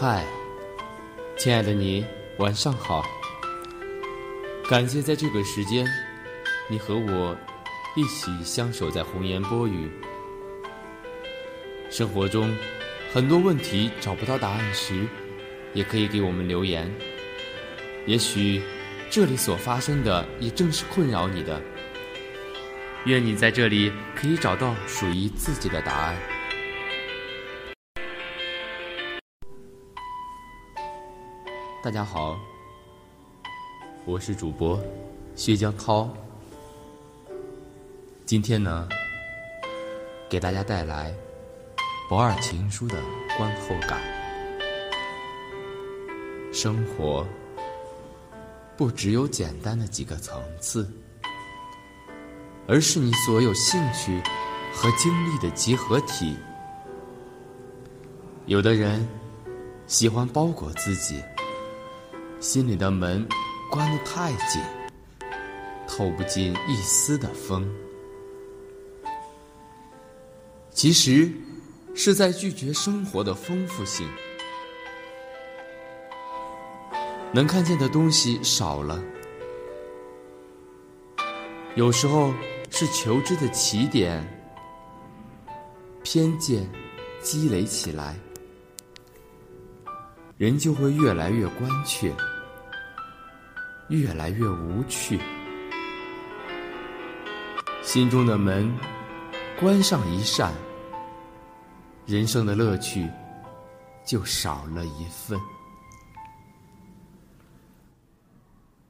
嗨，亲爱的你，晚上好。感谢在这个时间，你和我一起相守在红颜波语。生活中很多问题找不到答案时，也可以给我们留言。也许这里所发生的也正是困扰你的。愿你在这里可以找到属于自己的答案。大家好，我是主播薛江涛。今天呢，给大家带来《不二情书》的观后感。生活不只有简单的几个层次，而是你所有兴趣和经历的集合体。有的人喜欢包裹自己。心里的门关得太紧，透不进一丝的风。其实，是在拒绝生活的丰富性。能看见的东西少了，有时候是求知的起点，偏见积累起来。人就会越来越关切，越来越无趣。心中的门关上一扇，人生的乐趣就少了一份。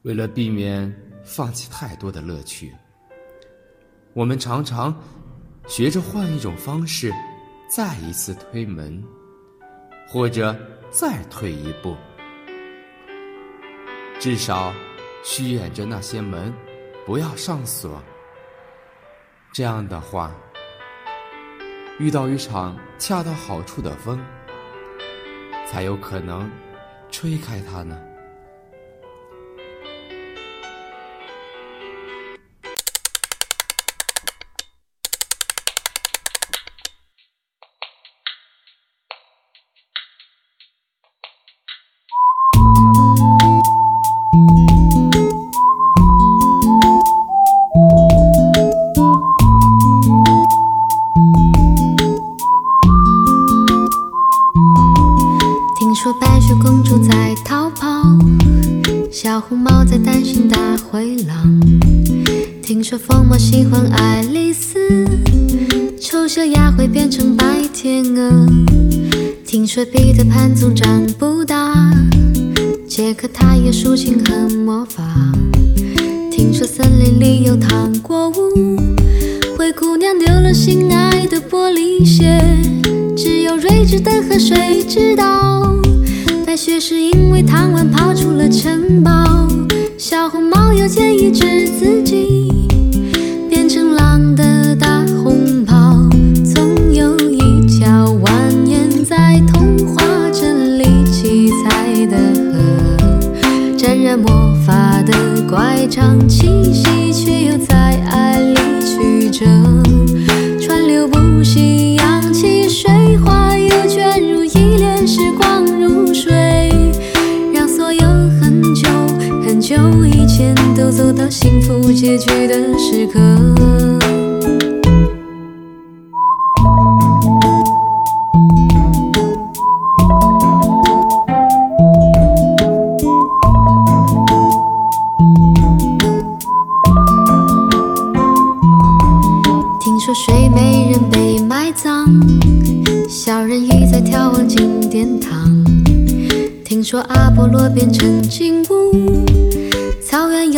为了避免放弃太多的乐趣，我们常常学着换一种方式，再一次推门，或者。再退一步，至少虚掩着那些门，不要上锁。这样的话，遇到一场恰到好处的风，才有可能吹开它呢。说疯帽喜欢爱丽丝，丑小鸭会变成白天鹅。听说彼得潘总长不大，杰克他有竖琴和魔法。听说森林里有糖果屋，灰姑娘丢了心爱的玻璃鞋，只有睿智的河水知道，白雪是因为贪玩跑出了城堡。小红见一只自己变成狼的大红袍总有一条蜿蜒在童话镇里七彩的河沾染魔法的乖张气息却又在走到幸福结局的时刻。听说睡美人被埋葬小人鱼在眺望金殿堂。听说阿波罗变成金乌草原有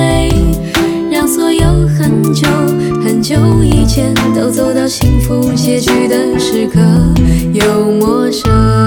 久以前都走到幸福结局的时刻，又陌生。